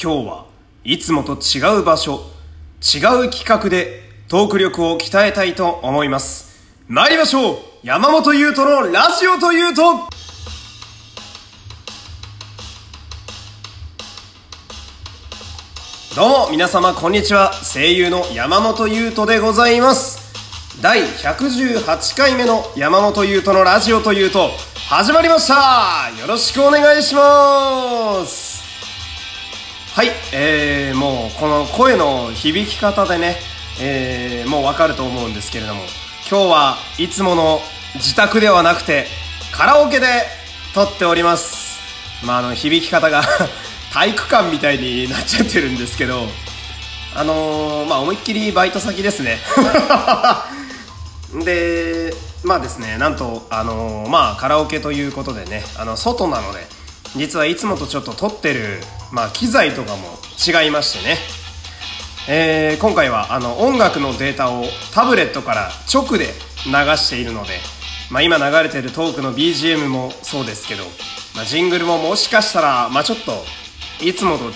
今日はいつもと違う場所、違う企画でトーク力を鍛えたいと思います。参りましょう。山本優斗のラジオというと。どうも皆様こんにちは。声優の山本優斗でございます。第118回目の山本優斗のラジオというと始まりました。よろしくお願いします。はい、えー、もうこの声の響き方でね、えー、もうわかると思うんですけれども今日はいつもの自宅ではなくてカラオケで撮っております。まああの響き方が 体育館みたいになっちゃってるんですけどあのー、まあ思いっきりバイト先ですね。でまあですねなんとあのーまあカラオケということでねあの外なので実はいつもとちょっと撮ってる、まあ、機材とかも違いましてね。えー今回はあの音楽のデータをタブレットから直で流しているので、まあ、今流れてるトークの BGM もそうですけど、まあ、ジングルももしかしたら、まあ、ちょっといつもと違う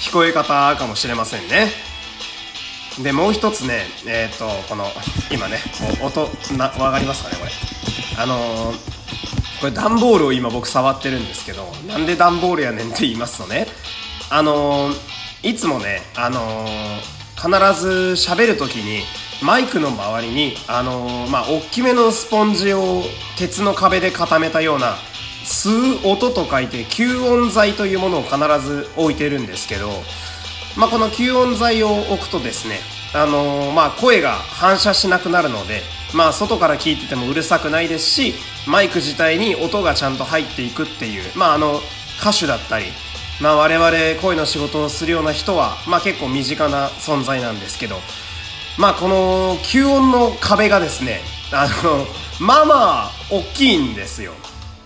聞こえ方かもしれませんね。でもう一つねえっ、とこの今ね音な分かりますかねこれ。あのーこれ段ボールを今僕触ってるんですけどなんで段ボールやねんって言いますとねあのーいつもねあのー必ず喋る時にマイクの周りにあのーまあ大きめのスポンジを鉄の壁で固めたような吸う音と書いて吸音材というものを必ず置いてるんですけどまあ、この吸音材を置くとですね、あのーまあ、声が反射しなくなるので、まあ、外から聞いててもうるさくないですしマイク自体に音がちゃんと入っていくっていう、まあ、あの歌手だったり、まあ、我々声の仕事をするような人は、まあ、結構身近な存在なんですけど、まあ、この吸音の壁がですねあのまあまあ大きいんですよ。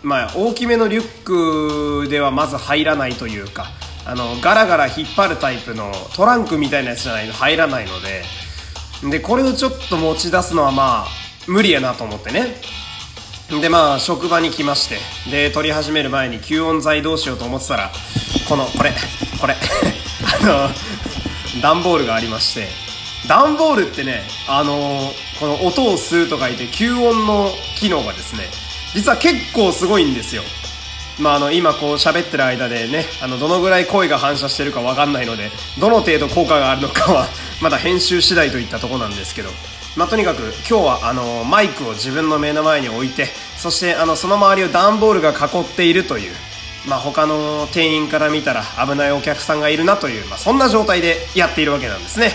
まあ、大きめのリュックではまず入らないというかあのガラガラ引っ張るタイプのトランクみたいなやつじゃないと入らないのででこれをちょっと持ち出すのはまあ無理やなと思ってね。でまあ職場に来ましてで撮り始める前に吸音材どうしようと思ってたらこのこれこれ。あの段ボールがありまして。段ボールってねあのこの音を吸うと書いて吸音の機能がですね実は結構すごいんですよ。まあ、あの今こう喋ってる間でねあのどのぐらい声が反射してるかわかんないのでどの程度効果があるのかはまだ編集次第といったとこなんですけど、まあ、とにかく今日はあのマイクを自分の目の前に置いてそしてあのその周りを段ボールが囲っているという、まあ、他の店員から見たら危ないお客さんがいるなという、まあ、そんな状態でやっているわけなんですね。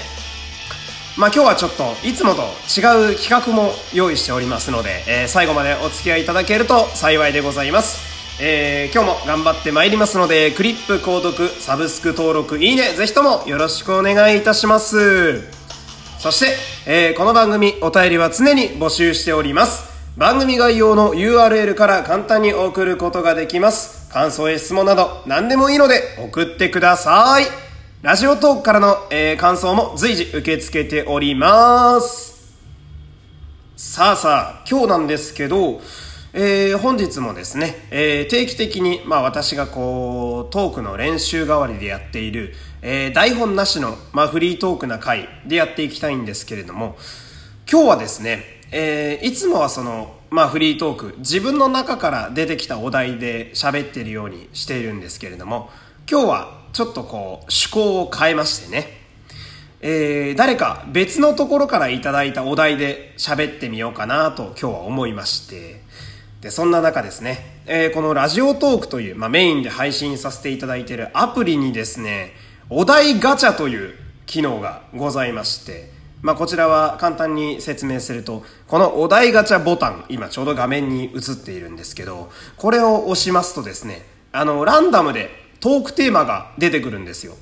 まあ今日はちょっといつもと違う企画も用意しておりますので、えー最後までお付き合いいただけると幸いでございます。えー今日も頑張ってまいりますので、クリップ、購読、サブスク登録、いいね、ぜひともよろしくお願いいたします。そして、えーこの番組お便りは常に募集しております。番組概要の URL から簡単に送ることができます。感想や質問など何でもいいので送ってください。ラジオトークからの、えー感想も随時受け付けております。さあさあ、今日なんですけど、えー本日もですね、えー定期的に、まあ私がこう、トークの練習代わりでやっている、えー台本なしの、まあフリートークな回でやっていきたいんですけれども、今日はですね、えいつもはその、まあフリートーク、自分の中から出てきたお題で喋ってるようにしているんですけれども、今日はちょっとこう、趣向を変えましてね、えー誰か別のところからいただいたお題で喋ってみようかなと今日は思いまして、で、そんな中ですね、えーこのラジオトークという、まあ、メインで配信させていただいているアプリにですね、お題ガチャという機能がございまして、まあ、こちらは簡単に説明すると、このお題ガチャボタン、今ちょうど画面に映っているんですけど、これを押しますとですね、あの、ランダムでトークテーマが出てくるんですよ。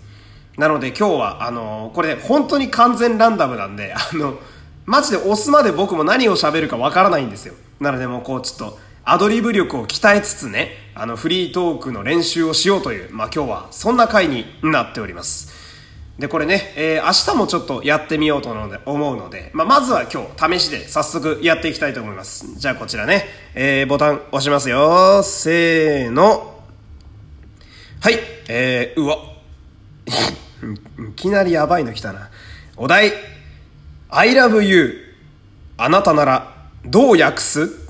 なので今日は、あのこれ本当に完全ランダムなんで、あの、マジで押すまで僕も何を喋るかわからないんですよ。なのでもうこうちょっと、アドリブ力を鍛えつつね、あの、フリートークの練習をしようという、まあ今日はそんな回になっております。で、これね、えー明日もちょっとやってみようと思うので、まあ、まずは今日、試しで早速やっていきたいと思います。じゃあこちらね、えーボタン押しますよ。せーの。はい、えー、うわ。いきなりやばいの来たな。お題 I love you あなたならどう訳す？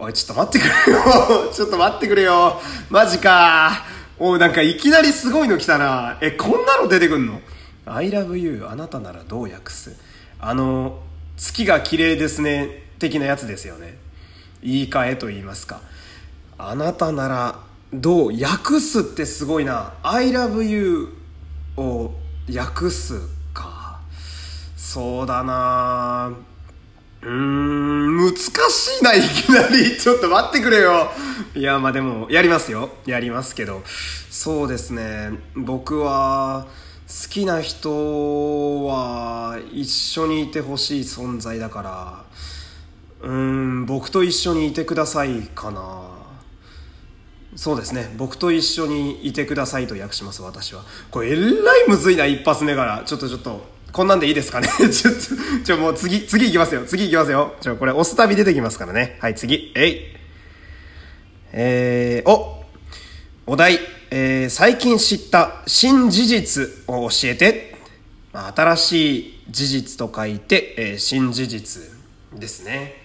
おい、ちょっと待ってくれよ。ちょっと待ってくれよ。マジか。おい、なんかいきなりすごいの来たな。え、こんなの出てくんの ?I love you あなたならどう訳す？あの、月が綺麗ですね。的なやつですよね。言い換えと言いますか。あなたならどう訳すってすごいな。I love you を訳すか。そうだなうーん、難しいな、いきなり。ちょっと待ってくれよ。いや、まあでも、やりますよ。やりますけど。そうですね。僕は、好きな人は、一緒にいてほしい存在だから、うーん、僕と一緒にいてくださいかな。そうですね。僕と一緒にいてくださいと訳します、私は。これ、えらいむずいな、一発目から。ちょっとちょっと、こんなんでいいですかね？ちょっと、ちょ、もう次、次行きますよ。次行きますよ。ちょ、これ、押すたび出てきますからね。はい、次。えい。えー、おお題、えー、最近知った新事実を教えて。まあ、新しい事実と書いて、えー、新事実ですね。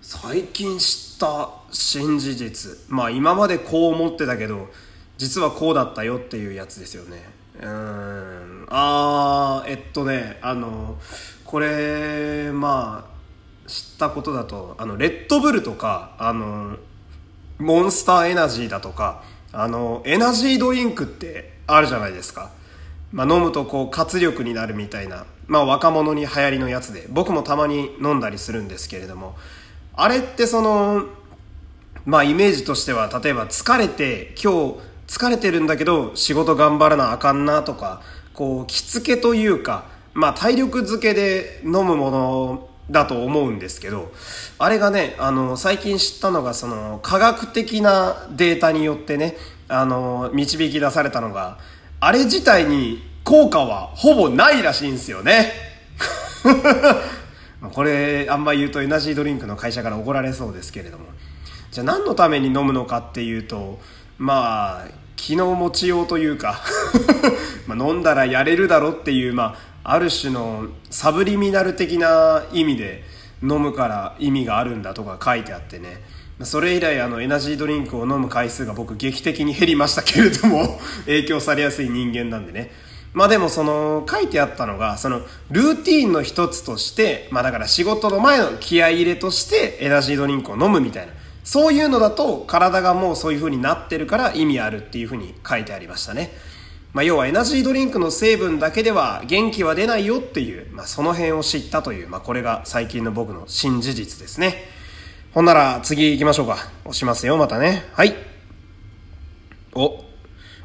最近知った新事実まあ今までこう思ってたけど実はこうだったよっていうやつですよねうん。あーえっとねあのこれまあ知ったことだとあのレッドブルとかあのモンスターエナジーだとかあのエナジードリンクってあるじゃないですか。まあ、飲むとこう活力になるみたいな、まあ、若者に流行りのやつで僕もたまに飲んだりするんですけれどもあれってその、まあイメージとしては、例えば疲れて、今日疲れてるんだけど仕事頑張らなあかんなとか、こう、着付けというか、まあ体力づけで飲むものだと思うんですけど、あれがね、あの、最近知ったのが、その、科学的なデータによってね、あの、導き出されたのが、あれ自体に効果はほぼないらしいんですよね。これあんま言うとエナジードリンクの会社から怒られそうですけれどもじゃあ何のために飲むのかっていうとまあ気の持ちようというか ま飲んだらやれるだろっていう、まあ、ある種のサブリミナル的な意味で飲むから意味があるんだとか書いてあってね。それ以来あのエナジードリンクを飲む回数が僕劇的に減りましたけれども 影響されやすい人間なんでね。まあでもその書いてあったのがそのルーティーンの一つとしてまあだから仕事の前の気合入れとしてエナジードリンクを飲むみたいな。そういうのだと体がもうそういう風になってるから意味あるっていう風に書いてありましたね。まあ要はエナジードリンクの成分だけでは元気は出ないよっていう、まあその辺を知ったという、まあこれが最近の僕の新事実ですね。ほんなら次行きましょうか。押しますよ、またね。はい。お、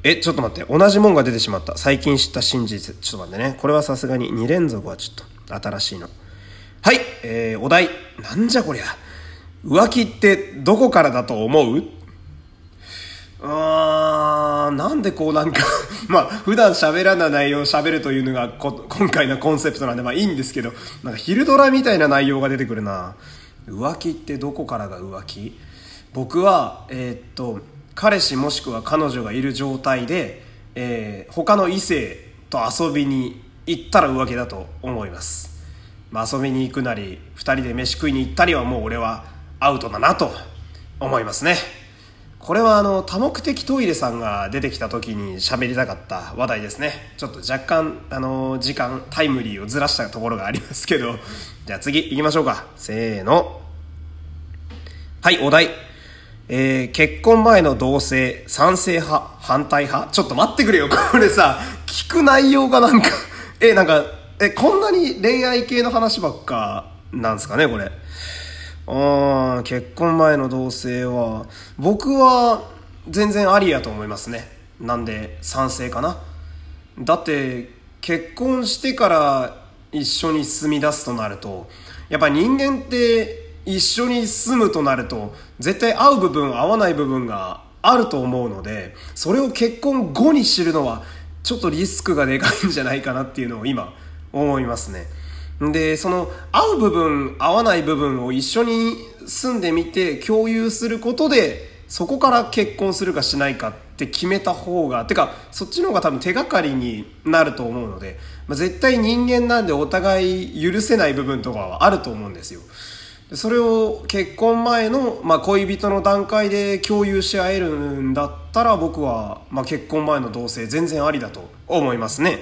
え、ちょっと待って。同じもんが出てしまった。最近知った真実。ちょっと待ってね。これはさすがに2連続はちょっと新しいの。はい。えー、お題。なんじゃこりゃ。浮気ってどこからだと思う？あー、なんでこうなんか まあ、普段喋らない内容を喋るというのが今回のコンセプトなんで、まあいいんですけど、なんか昼ドラみたいな内容が出てくるな。浮気ってどこからが浮気？僕は、えー、っと、彼氏もしくは彼女がいる状態で、えー、他の異性と遊びに行ったら浮気だと思います、まあ、遊びに行くなり2人で飯食いに行ったりはもう俺はアウトだなと思いますね。これはあの多目的トイレさんが出てきた時に喋りたかった話題ですね。ちょっと若干あの時間タイムリーをずらしたところがありますけど。じゃあ次行きましょうか。せーの。はいお題。えー、結婚前の同棲、賛成派、反対派。ちょっと待ってくれよ。これさ、聞く内容がなんかえ、なんか、え、こんなに恋愛系の話ばっかなんすかね、これ。うん、結婚前の同棲は、僕は全然ありやと思いますね。なんで、賛成かな。だって、結婚してから一緒に住み出すとなると、やっぱ人間って一緒に住むとなると絶対合う部分合わない部分があると思うのでそれを結婚後に知るのはちょっとリスクがでかいんじゃないかなっていうのを今思いますねでその合う部分合わない部分を一緒に住んでみて共有することでそこから結婚するかしないかって決めた方がてかそっちの方が多分手がかりになると思うので、まあ、絶対人間なんでお互い許せない部分とかはあると思うんですよ。それを結婚前の、まあ、恋人の段階で共有し合えるんだったら僕は、まあ、結婚前の同棲全然ありだと思いますね。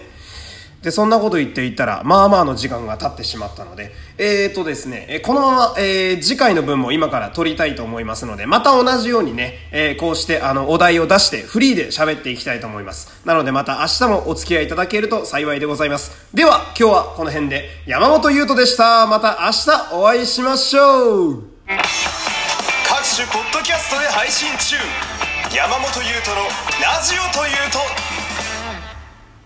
で、そんなこと言っていたら、まあまあの時間が経ってしまったので、えーとですね、このまま、えー、次回の分も今から撮りたいと思いますので、また同じようにね、えー、こうしてあの、お題を出してフリーで喋っていきたいと思います。なのでまた明日もお付き合いいただけると幸いでございます。では、今日はこの辺で山本優斗でした。また明日お会いしましょう各種ポッドキャストで配信中山本優斗のラジオというと